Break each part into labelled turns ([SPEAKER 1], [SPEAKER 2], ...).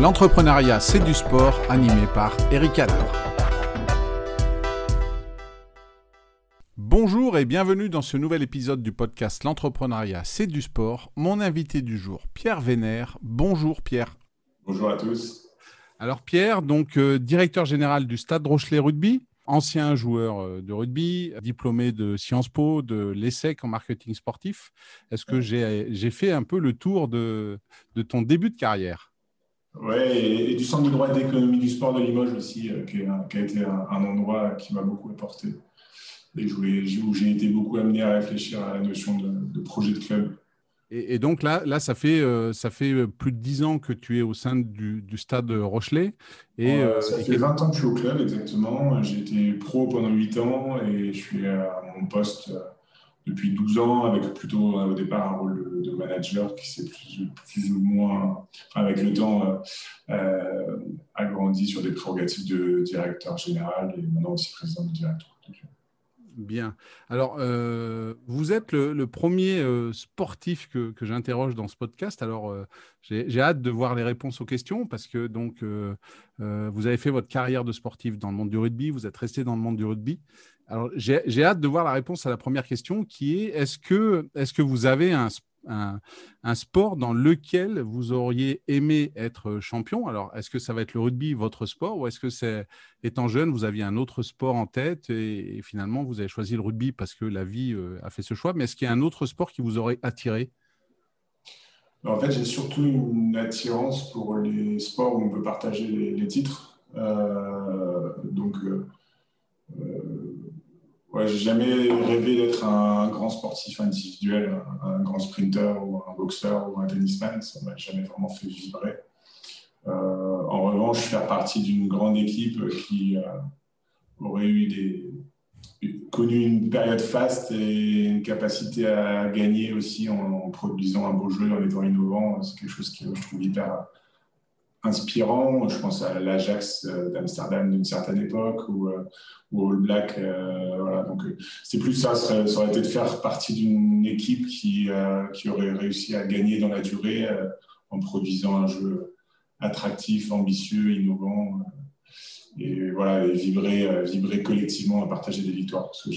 [SPEAKER 1] L'entrepreneuriat, c'est du sport, animé par Eric Adler. Bonjour et bienvenue dans ce nouvel épisode du podcast L'entrepreneuriat, c'est du sport. Mon invité du jour, Pierre Vénère. Bonjour Pierre.
[SPEAKER 2] Bonjour à tous.
[SPEAKER 1] Alors Pierre, donc euh, directeur général du Stade Rochelet Rugby, ancien joueur euh, de rugby, diplômé de Sciences Po, de l'ESSEC en marketing sportif. Est-ce que j'ai fait un peu le tour de, de ton début de carrière?
[SPEAKER 2] Oui, et, du Centre de droit d'économie du sport de Limoges aussi, euh, qui, a été un, endroit qui m'a beaucoup apporté et où j'ai été beaucoup amené à réfléchir à la notion de, projet de club.
[SPEAKER 1] Et, donc là, là ça, fait, euh, ça fait plus de 10 ans que tu es au sein du, stade Rochelet.
[SPEAKER 2] Et, ça fait 20 ans que je suis au club, exactement. J'ai été pro pendant 8 ans et je suis à mon poste depuis 12 ans, avec plutôt au départ un rôle de, manager qui s'est plus, ou moins, avec le temps, euh, euh, agrandi sur des prérogatives de directeur général et maintenant aussi président du directeur.
[SPEAKER 1] Bien. Alors, euh, vous êtes le, premier sportif que, que j'interroge dans ce podcast. Alors, j'ai hâte de voir les réponses aux questions parce que donc, vous avez fait votre carrière de sportif dans le monde du rugby, vous êtes resté dans le monde du rugby. Alors, j'ai hâte de voir la réponse à la première question qui est est-ce que, est que vous avez un, sport dans lequel vous auriez aimé être champion? Alors, est-ce que ça va être le rugby, votre sport, ou est-ce que c'est, étant jeune, vous aviez un autre sport en tête et, finalement vous avez choisi le rugby parce que la vie euh, a fait ce choix Mais est-ce qu'il y a un autre sport qui vous aurait attiré?
[SPEAKER 2] En fait, j'ai surtout une attirance pour les sports où on peut partager les, titres. Euh, donc, euh, Ouais, j'ai jamais rêvé d'être un grand sportif individuel, un, grand sprinter ou un boxeur ou un tennisman. Ça m'a jamais vraiment fait vibrer. Euh, en revanche, faire partie d'une grande équipe qui euh, aurait eu connu une période faste et une capacité à gagner aussi en, en produisant un beau jeu, en étant innovant, c'est quelque chose qui je trouve hyper inspirant. Je pense à l'Ajax euh, d'Amsterdam d'une certaine époque ou, euh, au All Black. Euh. Donc, c'est plus ça, ça, aurait été de faire partie d'une équipe qui, qui aurait réussi à gagner dans la durée en produisant un jeu attractif, ambitieux, innovant. et voilà, vibrer, vibrer collectivement et partager des victoires. Parce que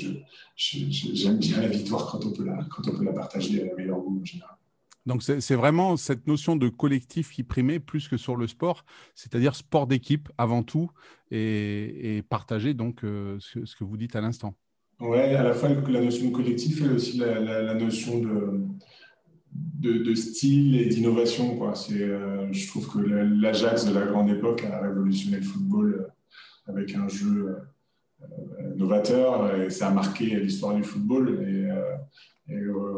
[SPEAKER 2] j'aime bien la victoire quand on peut la, quand on peut la partager à la meilleure goût en général.
[SPEAKER 1] Donc c'est vraiment cette notion de collectif qui primait plus que sur le sport, c'est-à-dire sport d'équipe avant tout et, partager donc euh, ce, que vous dites à l'instant.
[SPEAKER 2] Oui, à la fois la notion de collectif et aussi la, notion de, style et d'innovation. Euh, je trouve que l'Ajax de la grande époque a révolutionné le football euh, avec un jeu novateur et ça a marqué l'histoire du football. Et, et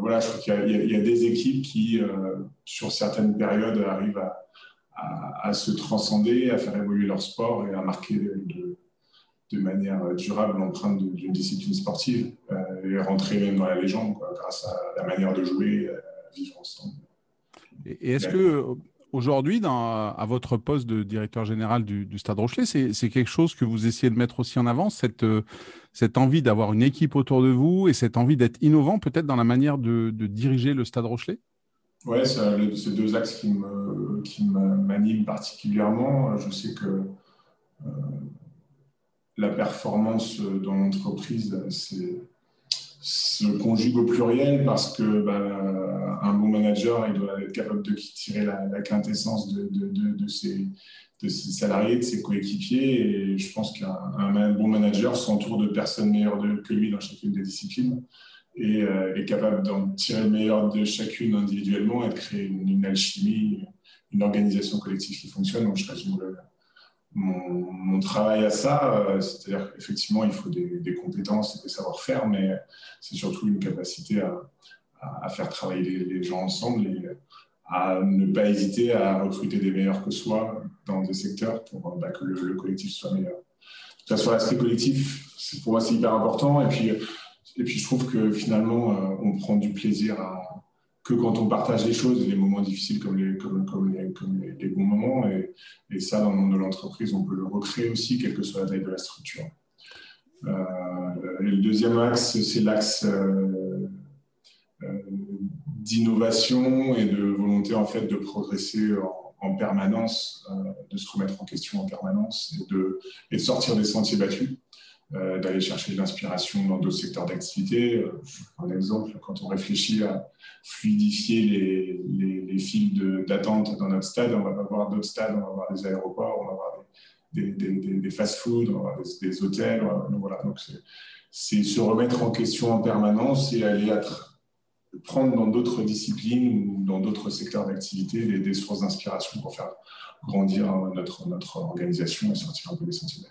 [SPEAKER 2] voilà, je crois qu'il y, a des équipes qui, euh, sur certaines périodes, arrivent à, se transcender, à faire évoluer leur sport et à marquer de, manière durable l'empreinte d'une discipline sportive euh, et rentrer même dans la légende grâce à la manière de jouer, à vivre ensemble.
[SPEAKER 1] Et est-ce que aujourd'hui, à votre poste de directeur général du, Stade Rochelet, c'est quelque chose que vous essayez de mettre aussi en avant, cette, cette envie d'avoir une équipe autour de vous et cette envie d'être innovant peut-être dans la manière de, diriger le Stade Rochelet?
[SPEAKER 2] Oui, c'est deux axes qui m'animent particulièrement. Je sais que euh, la performance dans l'entreprise, se conjugue au pluriel parce que bah, un bon manager, il doit être capable de tirer la, quintessence de, de, ses, de, ses, salariés, de ses coéquipiers. Et je pense qu'un bon manager s'entoure de personnes meilleures que lui dans chacune des disciplines et euh, est capable d'en tirer le meilleur de chacune individuellement et de créer une, alchimie, une organisation collective qui fonctionne. Donc, je résume mon, travail à ça. Euh, c'est-à-dire qu'effectivement, il faut des, compétences et des savoir-faire, mais c'est surtout une capacité à, faire travailler les, gens ensemble et à ne pas hésiter à recruter des meilleurs que soi dans des secteurs pour bah, que le, collectif soit meilleur. Que ce soit l'aspect collectif, pour moi, c'est hyper important. Et puis, et puis, je trouve que finalement, euh, on prend du plaisir à, que quand on partage les choses, les moments difficiles comme les, comme, les, comme les, bons moments. Et, et, ça, dans le monde de l'entreprise, on peut le recréer aussi, quelle que soit la taille de la structure. Euh, et le deuxième axe, c'est l'axe euh, euh, d'innovation et de volonté en fait de progresser en, en permanence, de se remettre en question en permanence et de, et de sortir des sentiers battus. Euh, d'aller chercher de l'inspiration dans d'autres secteurs d'activité. Euh, un exemple, quand on réfléchit à fluidifier les, les, les fils d'attente dans notre stade, on va avoir d'autres stades, on va avoir des aéroports, on va avoir des, des, fast-foods, on va avoir des, hôtels. Voilà. Donc, c'est se remettre en question en permanence et aller être, prendre dans d'autres disciplines ou dans d'autres secteurs d'activité des, sources d'inspiration pour faire grandir notre, notre organisation et sortir un peu des sentiers.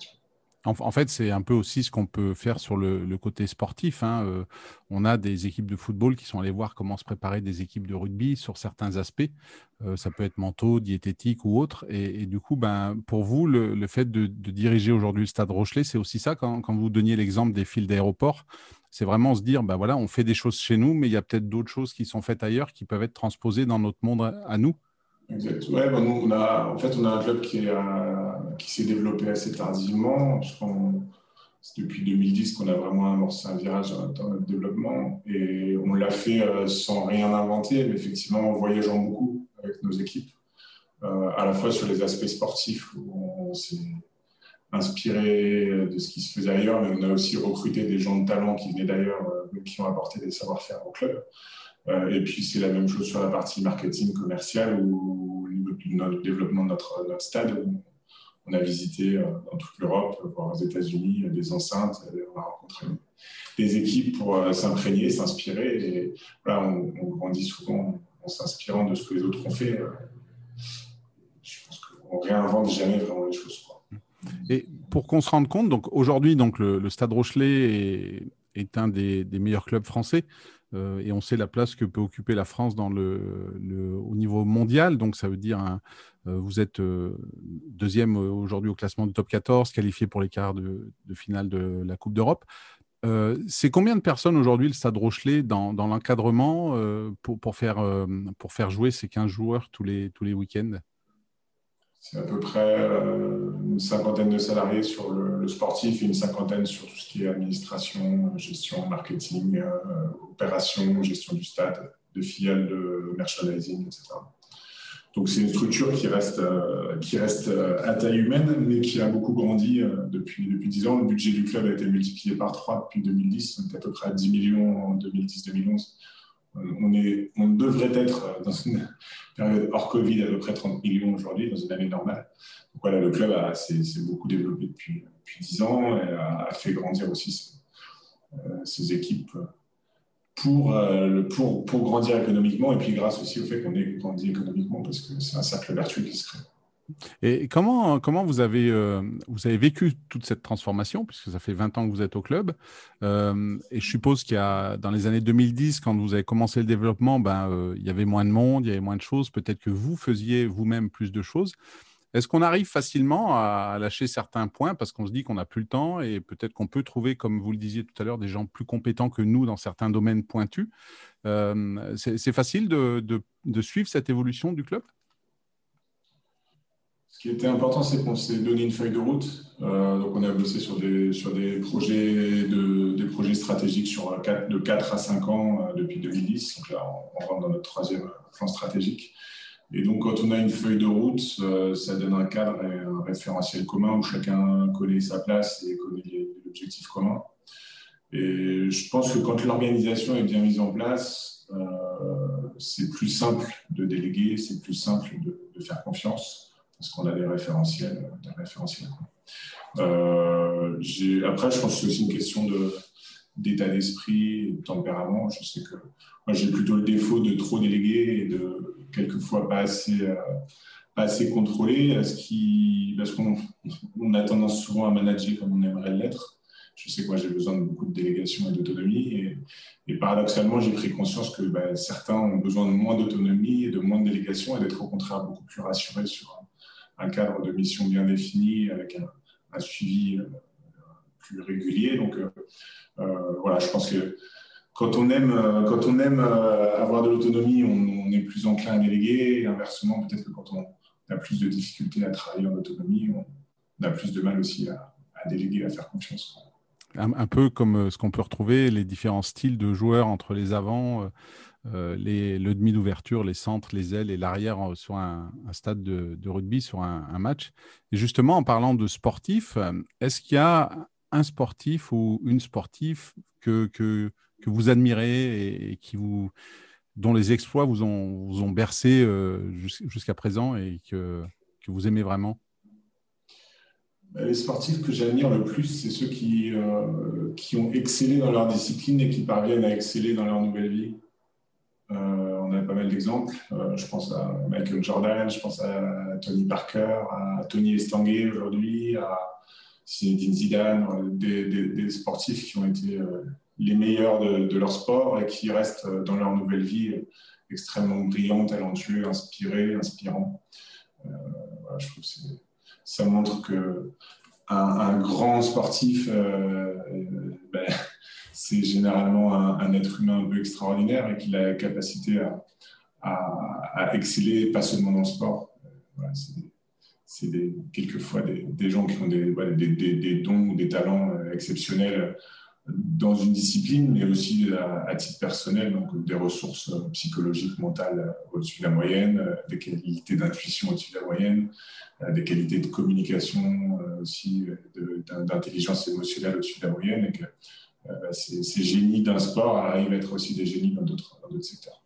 [SPEAKER 1] En, fait, c'est un peu aussi ce qu'on peut faire sur le, côté sportif. Hein. Euh, on a des équipes de football qui sont allées voir comment se préparer des équipes de rugby sur certains aspects. Euh, ça peut être mentaux, diététique ou autre. Et, du coup, ben, pour vous, le, fait de, diriger aujourd'hui le Stade Rochelet, c'est aussi ça quand, vous donniez l'exemple des fils d'aéroport. C'est vraiment se dire, ben voilà, on fait des choses chez nous, mais il y a peut-être d'autres choses qui sont faites ailleurs qui peuvent être transposées dans notre monde à nous.
[SPEAKER 2] Exact. Ouais, nous, on a, en fait, on a un club qui est qui s'est développé assez tardivement. C'est depuis 2010 qu'on a vraiment amorcé un virage dans notre développement et on l'a fait euh, sans rien inventer, mais effectivement en voyageant beaucoup avec nos équipes, euh, à la fois sur les aspects sportifs où on s'est inspiré de ce qui se faisait ailleurs, mais on a aussi recruté des gens de talent qui venaient d'ailleurs, euh, qui ont apporté des savoir-faire au club. Et puis c'est la même chose sur la partie marketing commercial ou du développement de notre, notre stade on a visité euh, dans toute l'Europe, voire aux États-Unis, des enceintes. On a rencontré des équipes pour euh, s'imprégner, s'inspirer. Voilà, on, grandit souvent en s'inspirant de ce que les autres ont fait. Euh, je pense qu'on réinvente jamais vraiment les choses.
[SPEAKER 1] Et pour qu'on se rende compte, aujourd'hui, le, Stade Rochelet est, un des, meilleurs clubs français. Et on sait la place que peut occuper la France dans le, au niveau mondial. Donc, ça veut dire euh, vous êtes euh, deuxième euh, aujourd'hui au classement du top 14, qualifié pour les quarts de, finale de la Coupe d'Europe. c'est combien de personnes aujourd'hui le Stade Rochelet dans, l'encadrement pour, faire, jouer ces 15 joueurs tous les week-ends?
[SPEAKER 2] C'est à peu près une cinquantaine de salariés sur le, sportif et une cinquantaine sur tout ce qui est administration, gestion, marketing, opération, gestion du stade, de filiales de merchandising, etc. Donc c'est une structure qui reste, euh, qui reste euh, à taille humaine, mais qui a beaucoup grandi euh, depuis, depuis 10 ans. Le budget du club a été multiplié par 3 depuis 2010, on est à peu près à 10 millions en 2010-2011. On, est, on devrait être dans une période hors Covid à peu près 30 millions aujourd'hui, dans une année normale. Donc voilà, le club s'est beaucoup développé depuis, depuis 10 ans et a, fait grandir aussi ses, ses équipes pour, euh, pour, pour, grandir économiquement et puis grâce aussi au fait qu'on ait grandi économiquement parce que c'est un cercle vertueux qui se crée.
[SPEAKER 1] Et comment, comment vous, avez, euh, vous avez vécu toute cette transformation, puisque ça fait 20 ans que vous êtes au club euh, Et je suppose qu'il y a, dans les années 2010, quand vous avez commencé le développement, ben, il y avait moins de monde, il y avait moins de choses. Peut-être que vous faisiez vous-même plus de choses. Est-ce qu'on arrive facilement à lâcher certains points parce qu'on se dit qu'on n'a plus le temps et peut-être qu'on peut trouver, comme vous le disiez tout à l'heure, des gens plus compétents que nous dans certains domaines pointus euh, C'est facile de, suivre cette évolution du club?
[SPEAKER 2] Ce qui était important, c'est qu'on s'est donné une feuille de route. Euh, donc, on a bossé sur des, projets, stratégiques sur 4, de 4 à 5 ans euh, depuis 2010. Donc là, on rentre dans notre troisième plan stratégique. Et donc, quand on a une feuille de route, euh, ça donne un cadre et un référentiel commun où chacun connaît sa place et connaît l'objectif commun. Et je pense que quand l'organisation est bien mise en place, euh, c'est plus simple de déléguer, c'est plus simple de, faire confiance parce qu'on a des référentiels. Des référentiels euh, après, je pense que c'est aussi une question d'état d'esprit, de tempérament. Je sais que moi, j'ai plutôt le défaut de trop déléguer et de quelquefois pas assez, euh, assez contrôlé, ce qui, parce qu'on on a tendance souvent à manager comme on aimerait l'être. Je sais que moi, j'ai besoin de beaucoup de délégation et d'autonomie. Et, paradoxalement, j'ai pris conscience que bah, certains ont besoin de moins d'autonomie et de moins de délégation et d'être au contraire beaucoup plus rassurés sur un, cadre de mission bien défini avec un, suivi euh, plus régulier. Donc, euh, voilà, je pense que quand on aime, euh, euh, avoir de l'autonomie, on, est plus enclin à déléguer. Inversement, peut-être que quand on a plus de difficultés à travailler en autonomie, on a plus de mal aussi à, déléguer, à faire confiance.
[SPEAKER 1] Un, peu comme euh, ce qu'on peut retrouver, les différents styles de joueurs entre les avants, les, le demi d'ouverture, les centres, les ailes et l'arrière sur un, stade de, rugby, sur un, match. Et justement, en parlant de sportifs, est-ce qu'il y a un sportif ou une sportive que, que, que vous admirez et, qui vous, dont les exploits vous ont, vous ont bercé jusqu'à présent et que, que vous aimez vraiment?
[SPEAKER 2] Bah, les sportifs que j'admire le plus, c'est ceux qui, euh, qui ont excellé dans leur discipline et qui parviennent à exceller dans leur nouvelle vie. Euh, on a pas mal d'exemples. Euh, je pense à Michael Jordan, je pense à Tony Parker, à Tony Estanguet aujourd'hui, à Zinedine Zidane, des, sportifs qui ont été les meilleurs de, leur sport et qui restent dans leur nouvelle vie extrêmement brillants, talentueux, inspirés, inspirants. je trouve que ça montre que un, grand sportif, euh, ben, c'est généralement un, être humain un peu extraordinaire et qu'il a la capacité à, exceller, pas seulement dans le sport. c'est quelquefois des, gens qui ont des, des, dons ou des talents euh, exceptionnels dans une discipline, mais aussi à, titre personnel, donc des ressources psychologiques, mentales au-dessus de la moyenne, des qualités d'intuition au-dessus de la moyenne, des qualités de communication euh, aussi, d'intelligence émotionnelle au-dessus de la moyenne, euh, ces, génies d'un sport arrivent à être aussi des génies dans d'autres secteurs.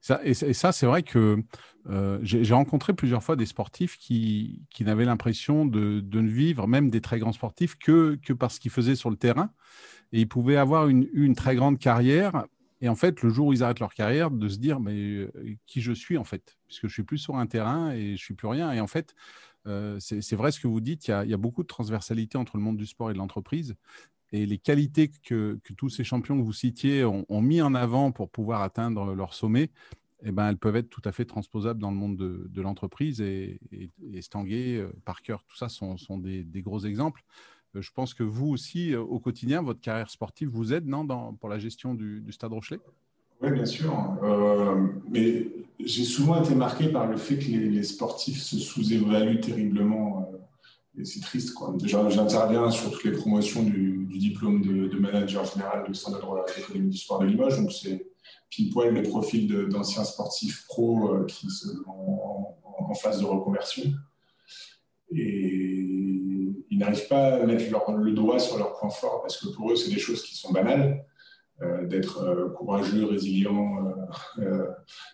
[SPEAKER 1] Ça, et, ça, c'est vrai que euh, j'ai rencontré plusieurs fois des sportifs qui, qui n'avaient l'impression de, de, ne vivre, même des très grands sportifs, que, que parce qu'ils faisaient sur le terrain et ils pouvaient avoir une, une, très grande carrière. Et en fait, le jour où ils arrêtent leur carrière, de se dire mais euh, qui je suis en fait, puisque je suis plus sur un terrain et je suis plus rien. Et en fait, c'est vrai ce que vous dites. Il y, a, beaucoup de transversalité entre le monde du sport et de l'entreprise. Et les qualités que, tous ces champions que vous citiez ont, mis en avant pour pouvoir atteindre leur sommet, eh ben, elles peuvent être tout à fait transposables dans le monde de, l'entreprise. Et, et, et Stanguet, Parker, tout ça sont, des, gros exemples. Je pense que vous aussi, au quotidien, votre carrière sportive vous aide non, pour la gestion du, Stade Rochelet?
[SPEAKER 2] Oui, bien sûr. Euh, mais j'ai souvent été marqué par le fait que les, sportifs se sous-évaluent terriblement. et c'est triste. J'interviens sur toutes les promotions du, diplôme de, manager général de Standard de l'Académie du sport de Limoges. Donc, c'est pile poil le profil d'anciens sportifs pro qui sont en phase de reconversion. Et ils n'arrivent pas à mettre le doigt sur leurs points forts parce que pour eux, c'est des choses qui sont banales. Euh, d'être euh, courageux, résilient, euh,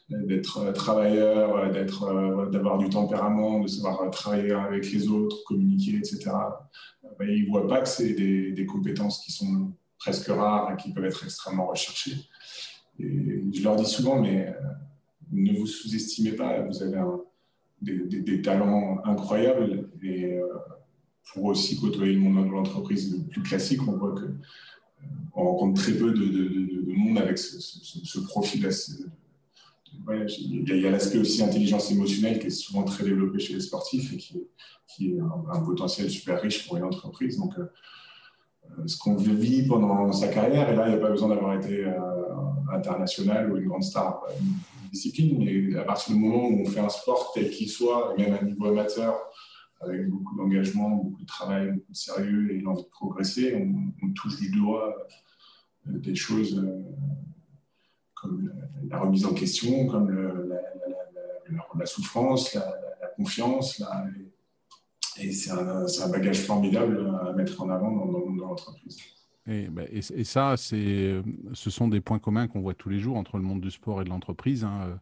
[SPEAKER 2] d'être travailleur, d'être, d'avoir du tempérament, de savoir travailler avec les autres, communiquer, etc. Ils ne voient pas que c'est des, compétences qui sont presque rares et qui peuvent être extrêmement recherchées. Je leur dis souvent, mais ne vous sous-estimez pas, vous avez des, des, talents incroyables et pour aussi côtoyer le monde de l'entreprise plus classique, on voit que on rencontre très peu de, monde avec ce, profil. il y a, l'aspect aussi intelligence émotionnelle qui est souvent très développé chez les sportifs et qui, est un, potentiel super riche pour une entreprise. Donc, euh, euh, ce qu'on vit pendant sa carrière, et là, il n'y a pas besoin d'avoir été international ou une grande star une discipline, mais à partir du moment où on fait un sport tel qu'il soit, même à niveau amateur, avec beaucoup d'engagement, beaucoup de travail, beaucoup de sérieux et l'envie de progresser, on, touche du doigt euh, des choses euh, comme la, remise en question, comme la, souffrance, la, confiance. et c'est un, bagage formidable à mettre en avant dans, l'entreprise.
[SPEAKER 1] Et, et, ça, ce sont des points communs qu'on voit tous les jours entre le monde du sport et de l'entreprise. Hein.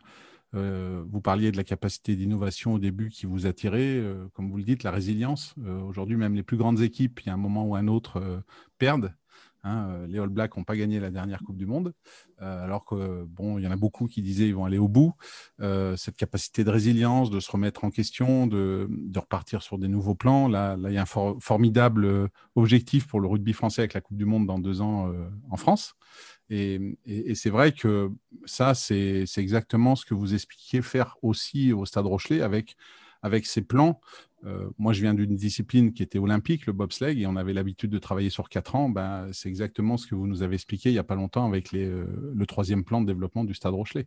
[SPEAKER 1] Euh, vous parliez de la capacité d'innovation au début qui vous attirait, euh, comme vous le dites, la résilience. Euh, aujourd'hui, même les plus grandes équipes, il y a un moment ou un autre, perdent. Hein. les All Blacks n'ont pas gagné la dernière Coupe du Monde, alors que bon, il y en a beaucoup qui disaient qu'ils vont aller au bout. cette capacité de résilience, de se remettre en question, de, repartir sur des nouveaux plans. Là il y a un formidable objectif pour le rugby français avec la Coupe du Monde dans deux ans en France. Et, c'est vrai que ça, c'est exactement ce que vous expliquiez faire aussi au Stade Rochelet avec, avec ces plans. Euh, moi, je viens d'une discipline qui était olympique, le bobsleigh, et on avait l'habitude de travailler sur quatre ans. Ben, c'est exactement ce que vous nous avez expliqué il n'y a pas longtemps avec les, euh, le troisième plan de développement du Stade Rochelet.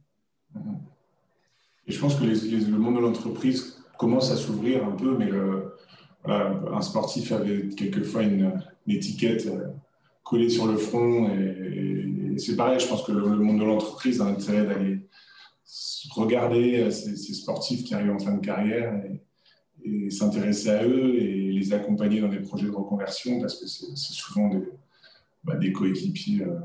[SPEAKER 2] Et je pense que le monde de l'entreprise commence à s'ouvrir un peu, mais un sportif avait quelquefois une, étiquette euh, collée sur le front et c'est pareil, je pense que le, monde de l'entreprise a intérêt d'aller regarder ces, sportifs qui arrivent en fin de carrière et, s'intéresser à eux et les accompagner dans des projets de reconversion parce que c'est souvent des, bah, des coéquipiers euh,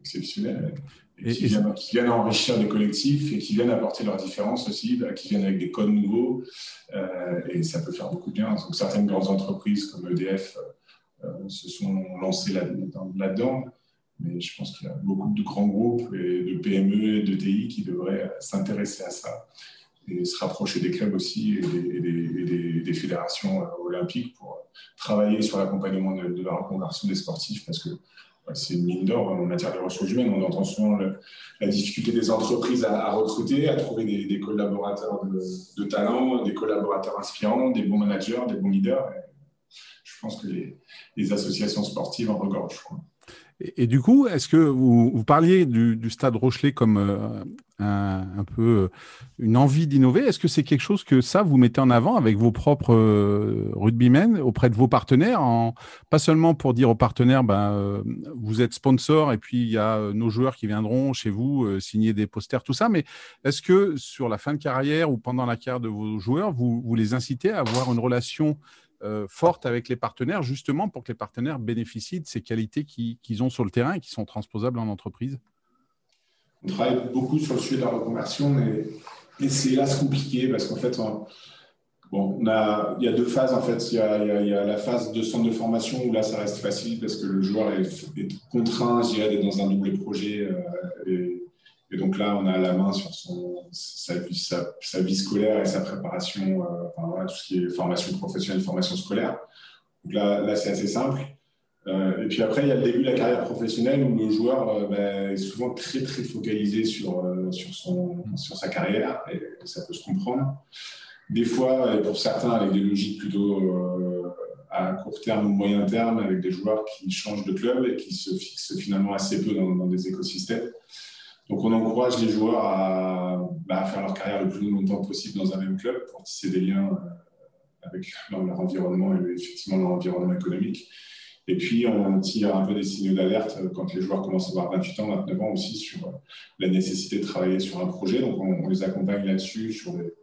[SPEAKER 2] exceptionnels et, qui, viennent, enrichir des collectifs et qui viennent apporter leurs différences aussi, bah, qui viennent avec des codes nouveaux euh, et ça peut faire beaucoup de bien. Donc certaines grandes entreprises comme EDF euh, se sont lancées là-dedans. mais je pense qu'il y a beaucoup de grands groupes et de PME et de TI qui devraient s'intéresser à ça et se rapprocher des clubs aussi et des, fédérations olympiques pour travailler sur l'accompagnement de, la reconversion des sportifs parce que c'est une mine d'or en matière de ressources humaines. On entend souvent la difficulté des entreprises à, recruter, à trouver des, collaborateurs de, talent, des collaborateurs inspirants, des bons managers, des bons leaders. Je pense que les, associations sportives en regorgent.
[SPEAKER 1] Et, du coup, est-ce que vous, parliez du, Stade Rochelet comme euh, un, peu euh, une envie d'innover? Est-ce que c'est quelque chose que ça, vous mettez en avant avec vos propres euh, rugbymen auprès de vos partenaires en, Pas seulement pour dire aux partenaires, ben, vous êtes sponsor et puis il y a nos joueurs qui viendront chez vous signer des posters, tout ça. Mais est-ce que sur la fin de carrière ou pendant la carrière de vos joueurs, vous, les incitez à avoir une relation forte avec les partenaires, justement pour que les partenaires bénéficient de ces qualités qu'ils ont sur le terrain et qui sont transposables en entreprise?
[SPEAKER 2] On travaille beaucoup sur le sujet de la reconversion, mais, c'est là compliqué parce qu'en fait, bon, il y a deux phases. En fait, il y, a, la phase de centre de formation où là, ça reste facile parce que le joueur est, contraint, je d'être dans un double projet. Euh, et donc là, on a la main sur son, sa, vie scolaire et sa préparation, euh, enfin, voilà, tout ce qui est formation professionnelle, formation scolaire. Donc là, là c'est assez simple. Euh, et puis après, il y a le début de la carrière professionnelle où le joueur euh, ben, est souvent très très focalisé sur, sur, son, sur sa carrière et ça peut se comprendre. Des fois, et pour certains, avec des logiques plutôt à court terme ou moyen terme, avec des joueurs qui changent de club et qui se fixent finalement assez peu dans des écosystèmes. Donc, on encourage les joueurs bah, à, faire leur carrière le plus longtemps possible dans un même club pour tisser des liens euh, avec leur, environnement et effectivement leur environnement économique. Et puis, on tire un peu des signaux d'alerte quand les joueurs commencent à avoir 28 ans, 29 ans aussi sur euh, la nécessité de travailler sur un projet. Donc, on, les accompagne là-dessus, sur, euh,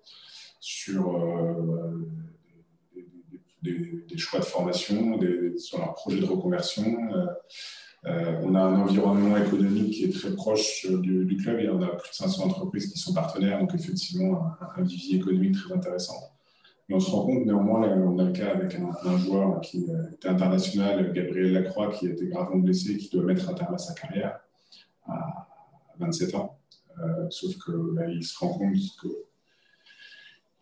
[SPEAKER 2] des, choix de formation, sur leur projet de reconversion. Euh, on a un environnement économique qui est très proche euh, du, club. Y en a plus de 500 entreprises qui sont partenaires, donc effectivement un, vivier économique très intéressant. Mais on se rend compte néanmoins, on a le cas avec un, joueur qui était international, Gabriel Lacroix, qui a été gravement blessé, qui doit mettre un terme à sa carrière à 27 ans. Euh, sauf qu'il bah, se rend compte que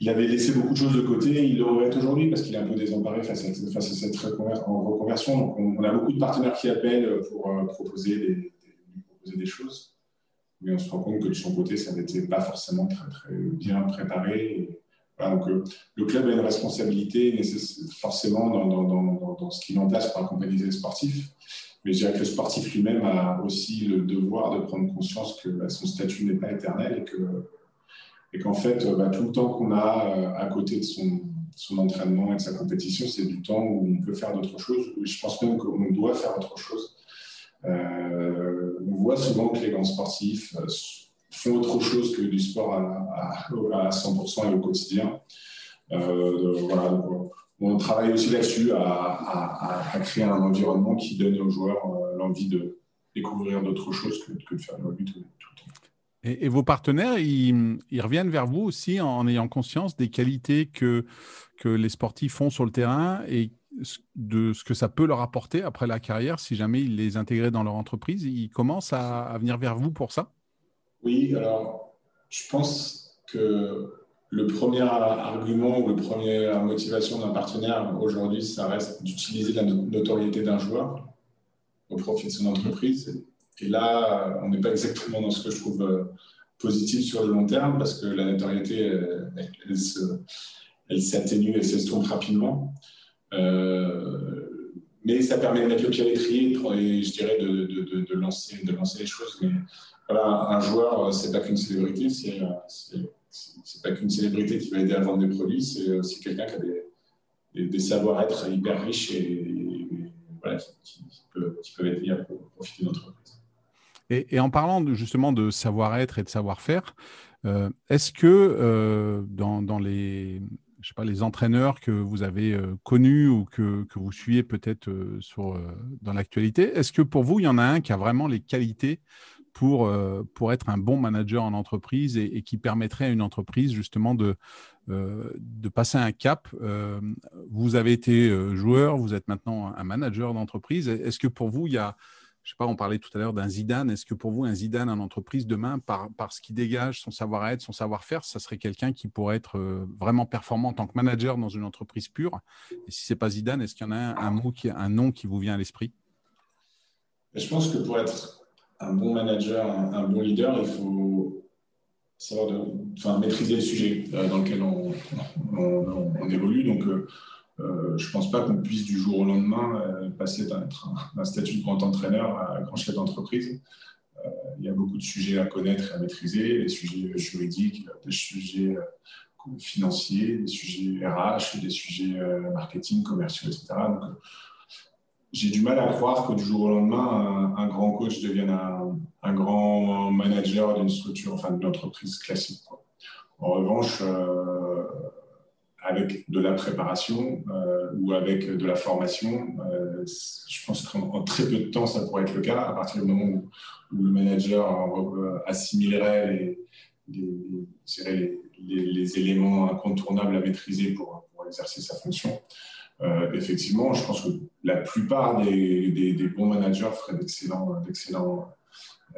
[SPEAKER 2] il avait laissé beaucoup de choses de côté, il le regrette aujourd'hui parce qu'il est un peu désemparé face à, cette reconversion. Donc, on, a beaucoup de partenaires qui appellent pour euh, proposer, des, choses. Mais on se rend compte que de son côté, ça n'était pas forcément très, bien préparé. donc, euh, le club a une responsabilité forcément dans, ce qu'il en pour accompagner les sportifs. Mais je dirais que le sportif lui-même a aussi le devoir de prendre conscience que bah, son statut n'est pas éternel et que et qu'en fait, bah, tout le temps qu'on a euh, à côté de son, entraînement et de sa compétition, c'est du temps où on peut faire d'autres choses. Je pense même qu'on doit faire autre chose. Euh, on voit souvent que les grands sportifs euh, font autre chose que du sport à, à, 100% et au quotidien. on travaille aussi là-dessus à, créer un environnement qui donne aux joueurs l'envie de découvrir d'autres choses que, de faire rugby tout, tout le temps.
[SPEAKER 1] Et, vos partenaires, ils, reviennent vers vous aussi en, ayant conscience des qualités que, que les sportifs font sur le terrain et de ce que ça peut leur apporter après la carrière si jamais ils les intégraient dans leur entreprise. Ils commencent à, venir vers vous pour ça?
[SPEAKER 2] Oui, alors je pense que le premier argument ou la première motivation d'un partenaire aujourd'hui, ça reste d'utiliser la notoriété d'un joueur au profit de son entreprise. Et là, on n'est pas exactement dans ce que je trouve euh, positif sur le long terme parce que la notoriété, elle, s'atténue, elle s'estompe rapidement. Euh, mais ça permet de mettre le pied à l'étrier et je dirais de, lancer, de lancer les choses. Mais voilà, un joueur, c'est pas qu'une célébrité, c'est pas qu'une célébrité qui va aider à vendre des produits, c'est aussi quelqu'un qui a des, savoir-être hyper riches et, voilà, qui, qui, peuvent, qui, peuvent, mis à profiter de
[SPEAKER 1] Et, en parlant justement de savoir-être et de savoir-faire, euh, est-ce que euh, dans, les, je sais pas, les entraîneurs que vous avez euh, connus ou que, vous suivez peut-être dans l'actualité, est-ce que pour vous, il y en a un qui a vraiment les qualités pour, pour être un bon manager en entreprise et, qui permettrait à une entreprise justement de, de passer un cap Vous avez été joueur, vous êtes maintenant un manager d'entreprise. Est-ce que pour vous, il y a je sais pas, on parlait tout à l'heure d'un Zidane. Est-ce que pour vous, un Zidane en entreprise demain, par, ce qui dégage, son savoir-être, son savoir-faire, ça serait quelqu'un qui pourrait être euh, vraiment performant en tant que manager dans une entreprise pure? Et si c'est pas Zidane, est-ce qu'il y en a un, mot un nom qui vous vient à l'esprit?
[SPEAKER 2] Je pense que pour être un bon manager, un, bon leader, il faut savoir de, maîtriser le sujet euh, dans lequel on, évolue. Donc, euh, euh, je ne pense pas qu'on puisse du jour au lendemain euh, passer d'un statut de grand entraîneur à grand chef d'entreprise. Euh, il y a beaucoup de sujets à connaître et à maîtriser, des sujets juridiques, des sujets financiers, des sujets RH, des sujets marketing, commerciaux, etc. Donc, j'ai du mal à croire que du jour au lendemain, un, grand coach devienne un, grand manager d'une structure, enfin d'une entreprise classique. En revanche, avec de la préparation euh, ou avec de la formation. Euh, je pense qu'en très peu de temps, ça pourrait être le cas, à partir du moment où, le manager euh, assimilerait les, éléments incontournables à maîtriser pour, exercer sa fonction. effectivement, je pense que la plupart des, bons managers feraient d'excellents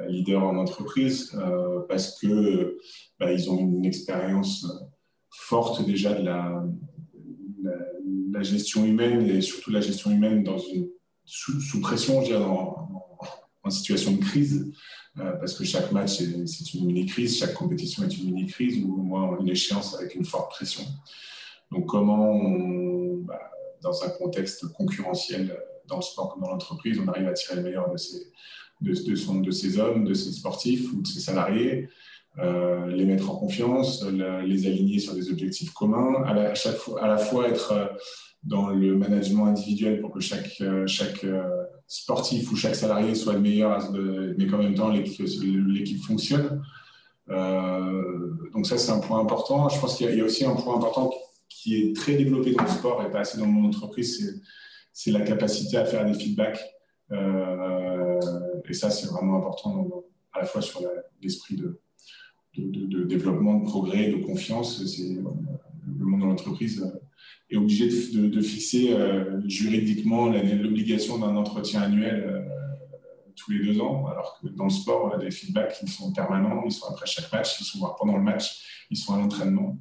[SPEAKER 2] leaders en entreprise parce que bah, ils ont une expérience forte déjà de la, la, gestion humaine et surtout la gestion humaine dans une, sous, pression, je dirais, en, situation de crise, euh, parce que chaque match c'est une mini-crise, chaque compétition est une mini-crise ou au moins une échéance avec une forte pression. Donc comment, bah, dans un contexte concurrentiel dans le sport comme dans l'entreprise, on arrive à tirer le meilleur de ses, de, son, de ses hommes, de ses sportifs ou de ses salariés euh, les mettre en confiance, les aligner sur des objectifs communs, à la, à la fois être euh, dans le management individuel pour que chaque, euh, chaque sportif ou chaque salarié soit le meilleur, mais qu'en même temps l'équipe fonctionne. donc ça, c'est un point important. Je pense qu'il y, a aussi un point important qui est très développé dans le sport et pas assez dans mon entreprise, c'est la capacité à faire des feedbacks. et ça, c'est vraiment important à la fois sur l'esprit de, de, développement, de progrès, de confiance. Le monde de l'entreprise euh, est obligé de, fixer euh, juridiquement l'obligation d'un entretien annuel euh, tous les deux ans, alors que dans le sport, les feedbacks ils sont permanents, ils sont après chaque match, ils sont pendant le match, ils sont à l'entraînement.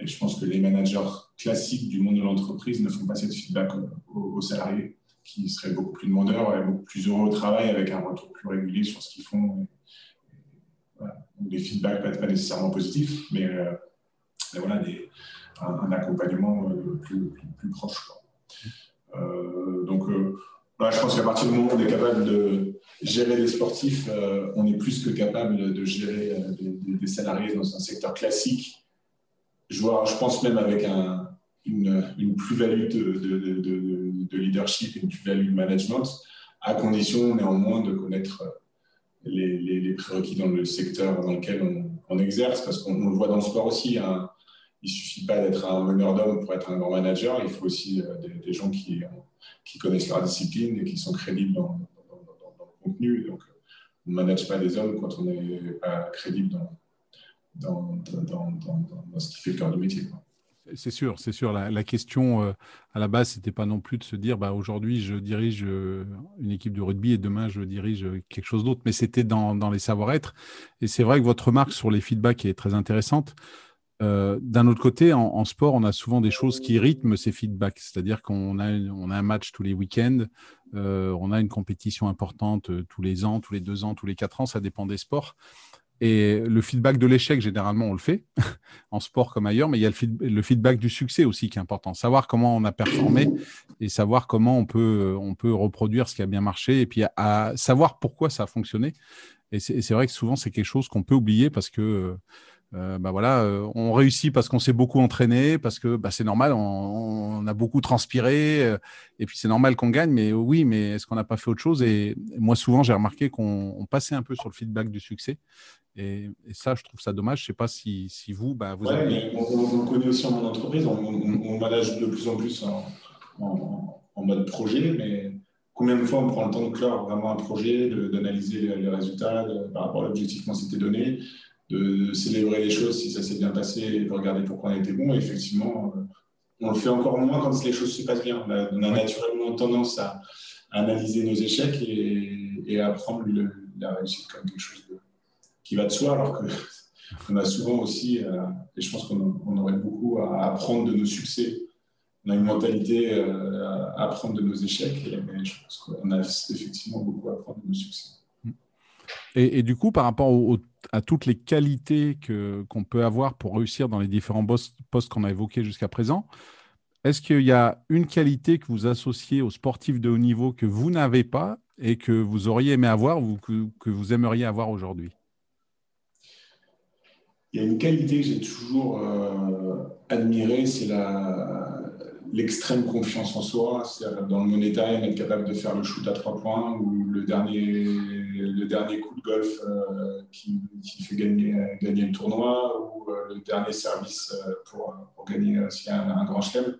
[SPEAKER 2] et je pense que les managers classiques du monde de l'entreprise ne font pas cette feedback aux, salariés, qui seraient beaucoup plus demandeurs et beaucoup plus heureux au travail avec un retour plus régulier sur ce qu'ils font des feedbacks pas, pas nécessairement positifs, mais, euh, voilà, un, accompagnement euh, plus, proche. Euh, donc, je pense qu'à partir du moment où on est capable de gérer des sportifs, on est plus que capable de gérer des, salariés dans un secteur classique. Je, vois, je pense même avec un, une, plus-value de, de, de, leadership, une plus-value de management, à condition néanmoins de connaître les, prérequis dans le secteur dans lequel on, exerce, parce qu'on le voit dans le sport aussi. Hein. Il ne suffit pas d'être un meneur d'hommes pour être un grand manager, il faut aussi euh, des, gens qui, qui, connaissent leur discipline et qui sont crédibles dans, le contenu. Donc, on ne manage pas des hommes quand on n'est pas crédible dans, ce qui fait le cœur du métier.
[SPEAKER 1] C'est sûr, c'est sûr. La, question euh, à la base, c'était pas non plus de se dire, bah, aujourd'hui, je dirige euh, une équipe de rugby et demain, je dirige quelque chose d'autre, mais c'était dans, les savoir-être. Et c'est vrai que votre remarque sur les feedbacks est très intéressante. Euh, d'un autre côté, en, sport, on a souvent des choses qui rythment ces feedbacks, c'est-à-dire qu'on a, on a un match tous les week-ends, on a une compétition importante tous les ans, tous les deux ans, tous les quatre ans, ça dépend des sports. Et le feedback de l'échec, généralement, on le fait, en sport comme ailleurs, mais il y a le, feedback du succès aussi qui est important. Savoir comment on a performé et savoir comment on peut, on peut reproduire ce qui a bien marché et puis à, savoir pourquoi ça a fonctionné. Et c'est vrai que souvent, c'est quelque chose qu'on peut oublier parce que euh, bah voilà, euh, on réussit parce qu'on s'est beaucoup entraîné, parce que bah, c'est normal, on, a beaucoup transpiré, euh, et puis c'est normal qu'on gagne, mais oui, mais est-ce qu'on n'a pas fait autre chose? Et, moi, souvent, j'ai remarqué qu'on passait un peu sur le feedback du succès, et, ça, je trouve ça dommage. Je ne sais pas si, si vous, bah, vous
[SPEAKER 2] avez... on, connaît aussi en mon entreprise, on, manage de plus en plus en, mode projet, mais combien de fois on prend le temps de clore vraiment un projet, d'analyser les, résultats par rapport à l'objectif qu'on s'était donné de célébrer les choses si ça s'est bien passé et de regarder pourquoi on été bon. effectivement, euh, on le fait encore moins quand les choses se passent bien. On a, naturellement tendance à, analyser nos échecs et, à prendre la réussite comme quelque chose qui va de soi, alors qu'on a souvent aussi, euh, et je pense qu'on aurait beaucoup à apprendre de nos succès. On a une mentalité euh, à apprendre de nos échecs, et, mais je pense qu'on a effectivement beaucoup à apprendre de nos succès.
[SPEAKER 1] Et, du coup, par rapport à toutes les qualités qu'on peut avoir pour réussir dans les différents postes qu'on a évoqués jusqu'à présent, est-ce qu'il y a une qualité que vous associez aux sportifs de haut niveau que vous n'avez pas et que vous auriez aimé avoir ou que, vous aimeriez avoir aujourd'hui?
[SPEAKER 2] Il y a une qualité que j'ai toujours euh, admirée, c'est l'extrême confiance en soi, dans le money time, être capable de faire le shoot à trois points ou le dernier, le dernier coup de golf euh, qui, fait gagner, gagner le tournoi ou euh, le dernier service pour, pour, gagner un, un grand chelem.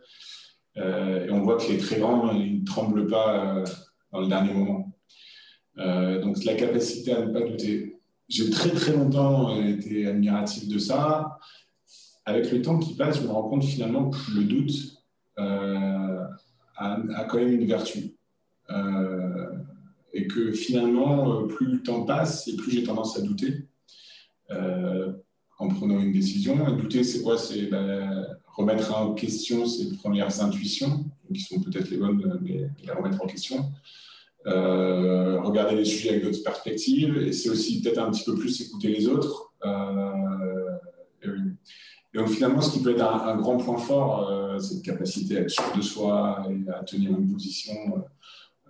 [SPEAKER 2] et on voit que les très grands, ils ne tremblent pas dans le dernier moment. donc la capacité à ne pas douter. J'ai très très longtemps été admiratif de ça. Avec le temps qui passe, je me rends compte finalement que le doute, euh, a, quand même une vertu. Euh, et que finalement, euh, plus le temps passe et plus j'ai tendance à douter en prenant une décision. Et douter, c'est quoi? C'est ben, remettre en question ses premières intuitions, qui sont peut-être les bonnes, mais les remettre en question. Regarder les sujets avec d'autres perspectives, et c'est aussi peut-être un petit peu plus écouter les autres. Et donc finalement, ce qui peut être un, grand point fort, euh, cette capacité à être sûr de soi et à tenir une position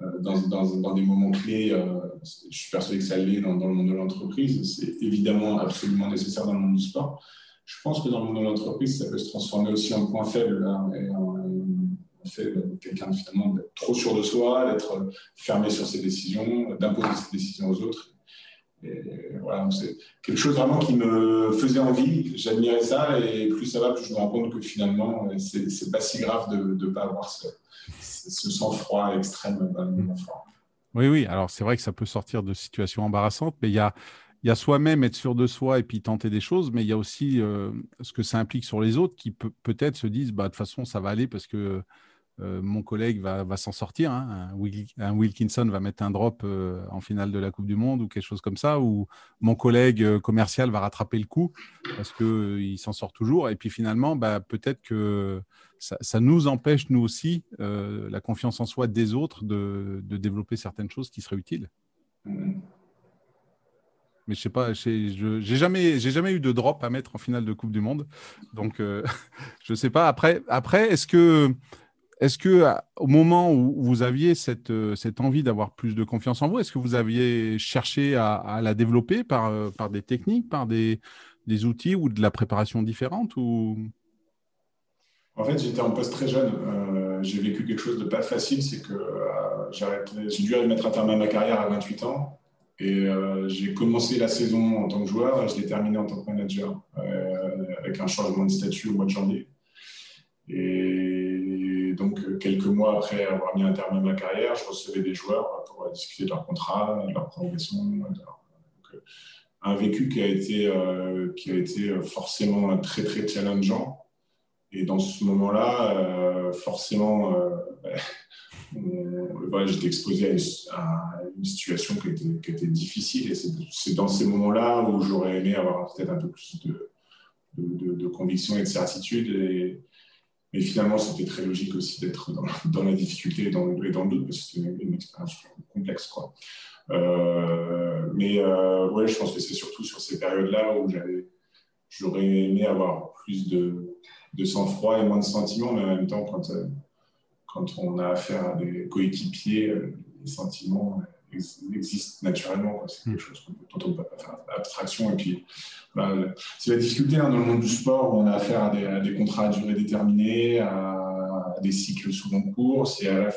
[SPEAKER 2] euh, euh, dans, des moments clés. je suis persuadé que ça l'est dans, le monde de l'entreprise. C'est évidemment absolument nécessaire dans le monde du sport. Je pense que dans le monde de l'entreprise, ça peut se transformer aussi en point faible. et en, fait quelqu'un finalement d'être trop sûr de soi, d'être fermé sur ses décisions, d'imposer ses décisions aux autres voilà, c'est quelque chose vraiment qui me faisait envie. J'admirais ça et plus ça va, plus je me rends compte que finalement, c'est pas si grave de ne pas avoir ce, sang-froid extrême
[SPEAKER 1] Oui, oui. Alors c'est vrai que ça peut sortir de situations embarrassantes, mais il y a, y a soi-même être sûr de soi et puis tenter des choses, mais il y a aussi euh, ce que ça implique sur les autres qui peut-être se disent bah, de toute façon ça va aller parce que euh, mon collègue va, s'en sortir. Hein. Un, Wilkinson va mettre un drop euh, en finale de la Coupe du Monde ou quelque chose comme ça, ou mon collègue euh, commercial va rattraper le coup parce qu'il s'en sort toujours. Et puis finalement, bah, peut-être que ça, nous empêche, nous aussi, la confiance en soi des autres de, développer certaines choses qui seraient utiles. Mais je sais pas, j'ai jamais, jamais eu de drop à mettre en finale de Coupe du Monde, donc je sais pas. Après, après, est-ce que est-ce que au moment où vous aviez cette, euh, cette envie d'avoir plus de confiance en vous, est-ce que vous aviez cherché à, la développer par, euh, par des techniques, par des, des, outils ou de la préparation différente ou...
[SPEAKER 2] En fait, j'étais en poste très jeune. Euh, j'ai vécu quelque chose de pas facile, c'est que j'ai dû mettre à terme à ma carrière à 28 ans. Et j'ai commencé la saison en tant que joueur et je l'ai terminé en tant que manager avec un changement de statut au mois de janvier. Et euh, quelques mois après avoir mis un terme à ma carrière, je recevais des joueurs pour discuter de leur contrat, de leur progression. Euh, un vécu qui a été, euh, qui a été forcément très, très challengeant. Et dans ce moment-là, forcément, ben, j'étais exposé à une, situation qui était, qui était, difficile. Et c'est dans ces moments-là où j'aurais aimé avoir peut-être un peu plus de, de, conviction et de certitude. Mais finalement, c'était très logique aussi d'être dans, la difficulté et dans, le doute, parce que c'était une, expérience complexe. Euh, mais euh, ouais, je pense que c'est surtout sur ces périodes-là où j'aurais aimé avoir plus de, sang-froid et moins de sentiments, mais en même temps, quand, euh, quand on a affaire à des coéquipiers, les sentiments existe naturellement. C'est quelque chose dont on peut pas faire abstraction. Et puis, bah, c'est la difficulté hein, dans le monde du sport où on a affaire à des, contrats à durée déterminée, à, des cycles souvent courts. C'est à,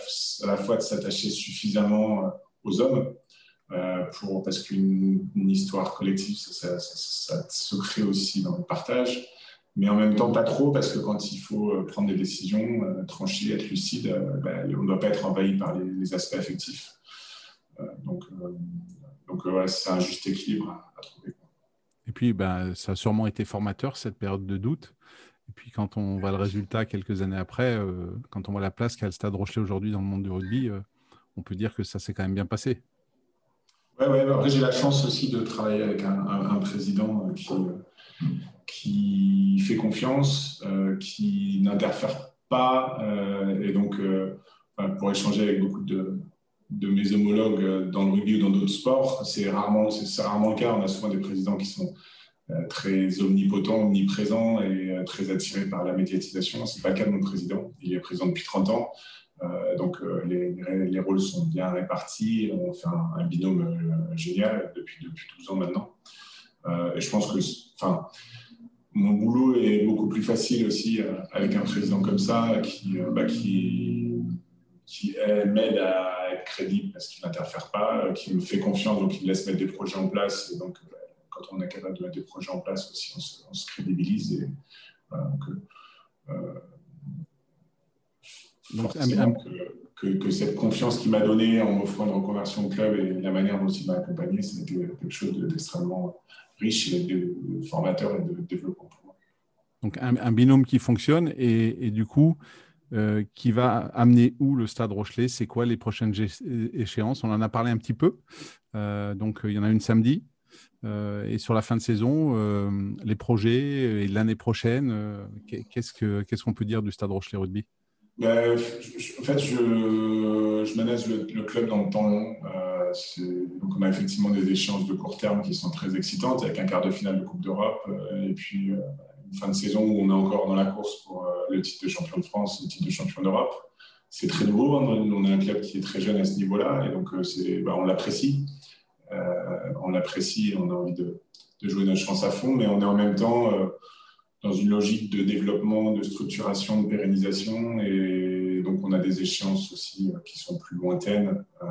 [SPEAKER 2] la fois de s'attacher suffisamment aux hommes. pour, parce qu'une histoire collective, ça, ça, se crée aussi dans le partage mais en même temps pas trop parce que quand il faut euh, prendre des décisions, euh, trancher, être lucide, euh, ben, on ne doit pas être envahi par les, aspects affectifs. Donc, donc c'est un juste équilibre à, trouver.
[SPEAKER 1] Et puis, ben, ça a sûrement été formateur cette période de doute. Et puis, quand on voit le résultat quelques années après, quand on voit la place qu'a le Stade Rochelet aujourd'hui dans le monde du rugby, on peut dire que ça s'est quand même bien passé.
[SPEAKER 2] Oui, ouais, après j'ai la chance aussi de travailler avec un, un président qui, qui fait confiance, euh, qui n'interfère pas, euh, et donc euh, pour échanger avec beaucoup de, de, mes homologues dans le rugby ou dans d'autres sports, c'est rarement, rarement le cas. On a souvent des présidents qui sont très omnipotents, omniprésents et très attirés par la médiatisation. C'est pas le cas de mon président. Il est président depuis 30 ans. donc les, les, rôles sont bien répartis. On fait un, binôme génial depuis, depuis 12 ans maintenant. et je pense que, enfin, mon boulot est beaucoup plus facile aussi euh, avec un président comme ça qui, euh, bah, qui, qui m'aide à être crédible parce qu'il n'interfère pas, euh, qui me fait confiance, donc il laisse mettre des projets en place. Et donc, quand on est capable de mettre des projets en place aussi, on se, crédibilise. Et, donc, que, que, cette confiance qu'il m'a donnée en m'offrant une reconversion au club et la manière dont il m'a accompagné, c'était quelque chose d'extrêmement riche de formateur et de développement pour moi.
[SPEAKER 1] Donc un, binôme qui fonctionne et, du coup, euh, qui va amener où le Stade Rochelet? C'est quoi les prochaines échéances? On en a parlé un petit peu. Euh, donc il y en a une samedi. Euh, et sur la fin de saison, les projets et l'année prochaine, qu'est-ce qu'on peut dire du Stade Rochelet Rugby?
[SPEAKER 2] Ben, En fait, je, je manage le, club dans le temps long. Euh, donc on a effectivement des échéances de court terme qui sont très excitantes, avec un quart de finale de Coupe d'Europe, euh, et puis euh, fin de saison où on est encore dans la course pour le titre de champion de France, le titre de champion d'Europe. C'est très nouveau, on a un club qui est très jeune à ce niveau-là, et donc bah, on l'apprécie. on l'apprécie, on a envie de, jouer notre chance à fond, mais on est en même temps dans une logique de développement, de structuration, de pérennisation. Et donc, on a des échéances aussi euh, qui sont plus lointaines, euh,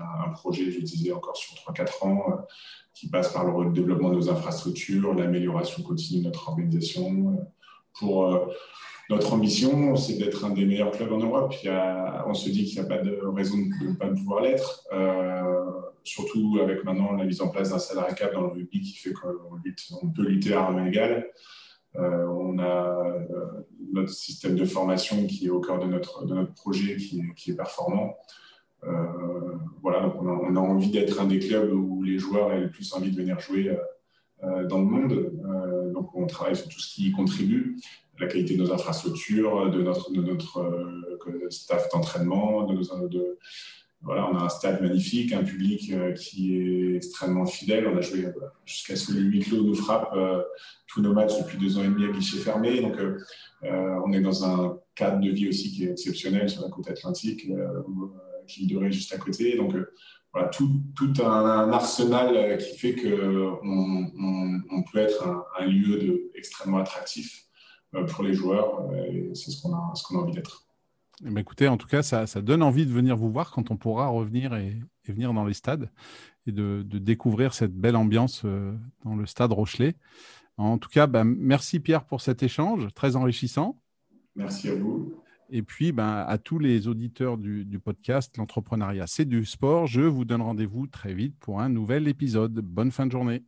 [SPEAKER 2] un, projet, je disais, encore sur 3-4 ans, euh, qui passe par le développement de nos infrastructures, l'amélioration continue de notre organisation. Pour notre ambition, c'est d'être un des meilleurs clubs en Europe. Il y a, on se dit qu'il n'y a pas de raison de ne pas pouvoir l'être, surtout avec maintenant la mise en place d'un salarié cap dans le rugby qui fait qu'on peut lutter à armes égales. Euh, on a euh, notre système de formation qui est au cœur de notre, de notre projet, qui est performant. Euh, voilà, donc on a, envie d'être un des clubs où les joueurs aient le plus envie de venir jouer dans le monde. donc on travaille sur tout ce qui y contribue, la qualité de nos infrastructures, de notre, de notre staff d'entraînement, de voilà, on a un stade magnifique, un public euh, qui est extrêmement fidèle. On a joué euh, jusqu'à ce que le huis clos nous frappe euh, tous nos matchs depuis deux ans et demi à guichet fermé. Donc, on est dans un cadre de vie aussi qui est exceptionnel sur la côte atlantique, qui durait juste à côté. Donc, voilà, tout, tout un, arsenal qui fait qu'on on, peut être un, lieu de, extrêmement attractif pour les joueurs. Et c'est ce qu'on a, ce qu'on a envie d'être.
[SPEAKER 1] Eh ben, écoutez, en tout cas, ça, donne envie de venir vous voir quand on pourra revenir et, venir dans les stades et de, découvrir cette belle ambiance euh, dans le stade Rochelet. En tout cas, ben, merci Pierre pour cet échange très enrichissant.
[SPEAKER 2] Merci à vous.
[SPEAKER 1] Et puis, ben, à tous les auditeurs du, du podcast, l'entrepreneuriat, c'est du sport. Je vous donne rendez-vous très vite pour un nouvel épisode. Bonne fin de journée.